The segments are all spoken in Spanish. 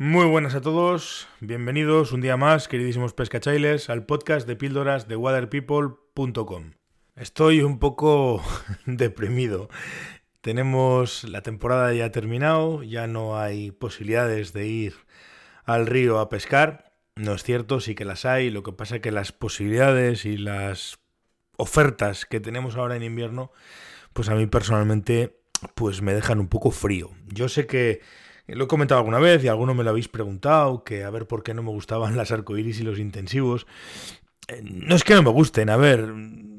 Muy buenas a todos, bienvenidos un día más, queridísimos pescachailes, al podcast de píldoras de waterpeople.com. Estoy un poco deprimido. Tenemos la temporada ya terminado, ya no hay posibilidades de ir al río a pescar. No es cierto, sí que las hay, lo que pasa es que las posibilidades y las ofertas que tenemos ahora en invierno, pues a mí personalmente, pues me dejan un poco frío. Yo sé que lo he comentado alguna vez y alguno me lo habéis preguntado, que a ver por qué no me gustaban las arcoiris y los intensivos. Eh, no es que no me gusten, a ver,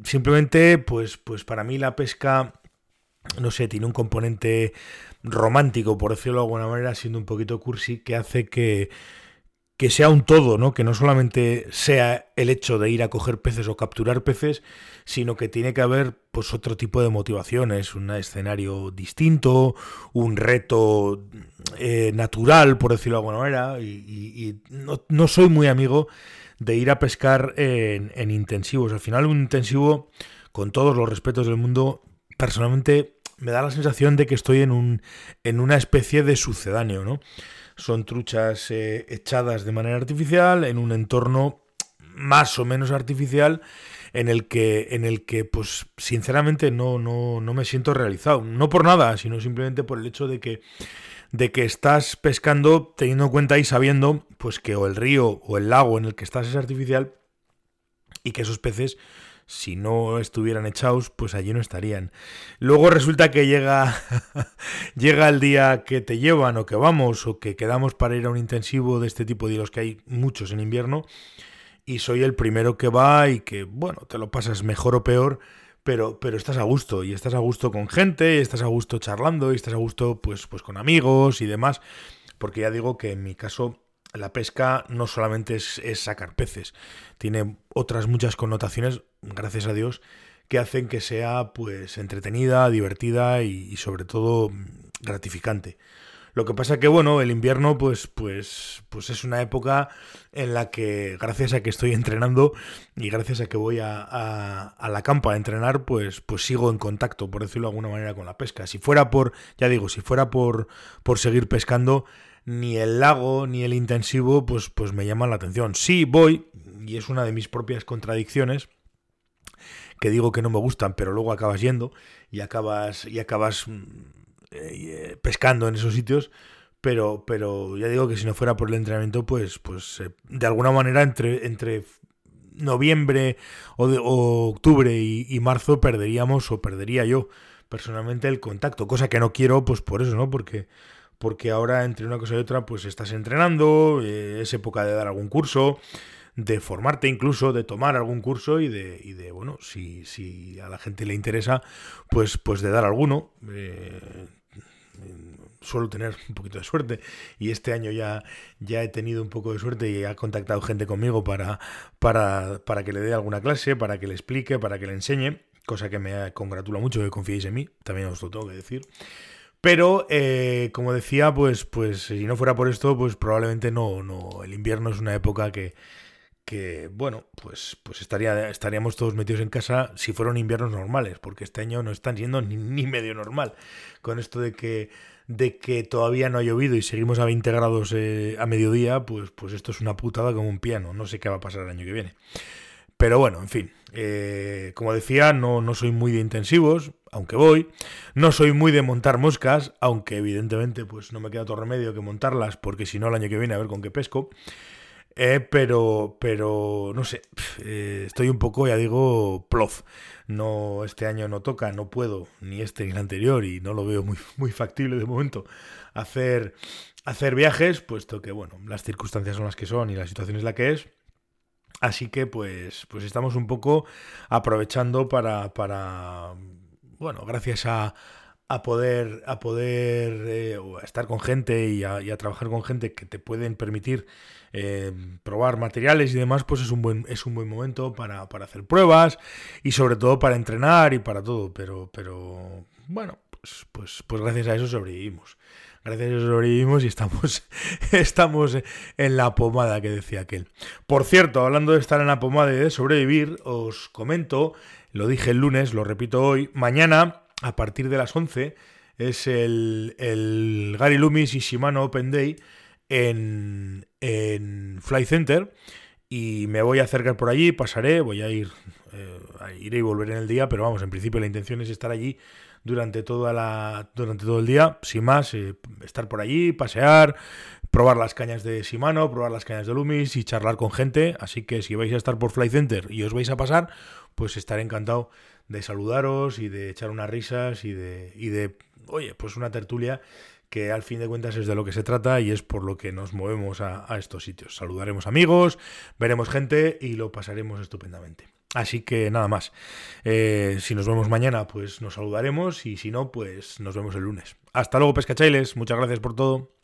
simplemente, pues, pues para mí la pesca, no sé, tiene un componente romántico, por decirlo de alguna manera, siendo un poquito cursi, que hace que, que sea un todo, ¿no? Que no solamente sea el hecho de ir a coger peces o capturar peces, sino que tiene que haber pues otro tipo de motivaciones, un escenario distinto, un reto eh, natural, por decirlo de alguna manera, y, no, soy muy amigo de ir a pescar en, en intensivos. Al final un intensivo, con todos los respetos del mundo, personalmente me da la sensación de que estoy en, un, en una especie de sucedáneo, ¿no? Son truchas eh, echadas de manera artificial en un entorno más o menos artificial en el que, en el que pues sinceramente no, no, no me siento realizado. No por nada, sino simplemente por el hecho de que, de que estás pescando teniendo en cuenta y sabiendo pues que o el río o el lago en el que estás es artificial y que esos peces si no estuvieran echados, pues allí no estarían. Luego resulta que llega, llega el día que te llevan o que vamos o que quedamos para ir a un intensivo de este tipo de los que hay muchos en invierno y soy el primero que va y que, bueno, te lo pasas mejor o peor, pero, pero estás a gusto y estás a gusto con gente, y estás a gusto charlando y estás a gusto pues, pues con amigos y demás, porque ya digo que en mi caso la pesca no solamente es, sacar peces, tiene otras muchas connotaciones, gracias a Dios, que hacen que sea pues entretenida, divertida y, sobre todo gratificante. Lo que pasa que bueno, el invierno pues pues pues es una época en la que gracias a que estoy entrenando y gracias a que voy a, a, la campa a entrenar, pues pues sigo en contacto, por decirlo de alguna manera, con la pesca. Si fuera por, ya digo, si fuera por por seguir pescando, ni el lago ni el intensivo pues, pues me llaman la atención. Sí, voy, y es una de mis propias contradicciones, que digo que no me gustan, pero luego acabas yendo y acabas, y acabas mm, eh, pescando en esos sitios. Pero, pero ya digo que si no fuera por el entrenamiento, pues, pues eh, de alguna manera entre, entre noviembre o, de, octubre y, y, marzo perderíamos o perdería yo personalmente el contacto, cosa que no quiero, pues por eso, ¿no? Porque porque ahora entre una cosa y otra pues estás entrenando, eh, es época de dar algún curso, de formarte incluso, de tomar algún curso y de, y de bueno, si, si, a la gente le interesa, pues, pues de dar alguno. Eh, suelo tener un poquito de suerte y este año ya, ya he tenido un poco de suerte y ha contactado gente conmigo para, para, para que le dé alguna clase, para que le explique, para que le enseñe, cosa que me congratula mucho que confiéis en mí, también os lo tengo que decir. Pero, eh, como decía, pues, pues si no fuera por esto, pues probablemente no, no. El invierno es una época que, que bueno, pues, pues estaría, estaríamos todos metidos en casa si fueran inviernos normales, porque este año no están siendo ni, medio normal. Con esto de que, de que todavía no ha llovido y seguimos a 20 grados eh, a mediodía, pues, pues esto es una putada como un piano. No sé qué va a pasar el año que viene. Pero bueno, en fin, eh, como decía, no, no soy muy de intensivos, aunque voy. No soy muy de montar moscas, aunque evidentemente pues no me queda otro remedio que montarlas, porque si no el año que viene a ver con qué pesco. Eh, pero, pero, no sé, eh, estoy un poco, ya digo, plof. No, este año no toca, no puedo, ni este ni el anterior, y no lo veo muy, muy factible de momento hacer, hacer viajes, puesto que, bueno, las circunstancias son las que son y la situación es la que es. Así que pues, pues estamos un poco aprovechando para, para bueno, gracias a, a poder, a poder eh, estar con gente y a, trabajar con gente que te pueden permitir eh, probar materiales y demás, pues es un buen, es un buen momento para, para, hacer pruebas y sobre todo para entrenar y para todo. Pero, pero bueno, pues, pues, pues gracias a eso sobrevivimos gracias a eso sobrevivimos y estamos, estamos en la pomada que decía aquel. Por cierto, hablando de estar en la pomada y de sobrevivir, os comento, lo dije el lunes, lo repito hoy, mañana, a partir de las 11, es el, el Gary Loomis y Shimano Open Day en, en Fly Center. Y me voy a acercar por allí, pasaré, voy a ir, eh, iré y volveré en el día, pero vamos, en principio la intención es estar allí durante toda la durante todo el día, sin más, eh, estar por allí, pasear, probar las cañas de Shimano, probar las cañas de Lumis y charlar con gente, así que si vais a estar por Fly Center y os vais a pasar, pues estaré encantado de saludaros y de echar unas risas y de y de oye, pues una tertulia que al fin de cuentas es de lo que se trata y es por lo que nos movemos a, estos sitios. Saludaremos amigos, veremos gente y lo pasaremos estupendamente. Así que nada más. Eh, si nos vemos mañana, pues nos saludaremos y si no, pues nos vemos el lunes. Hasta luego, pescachailes. Muchas gracias por todo.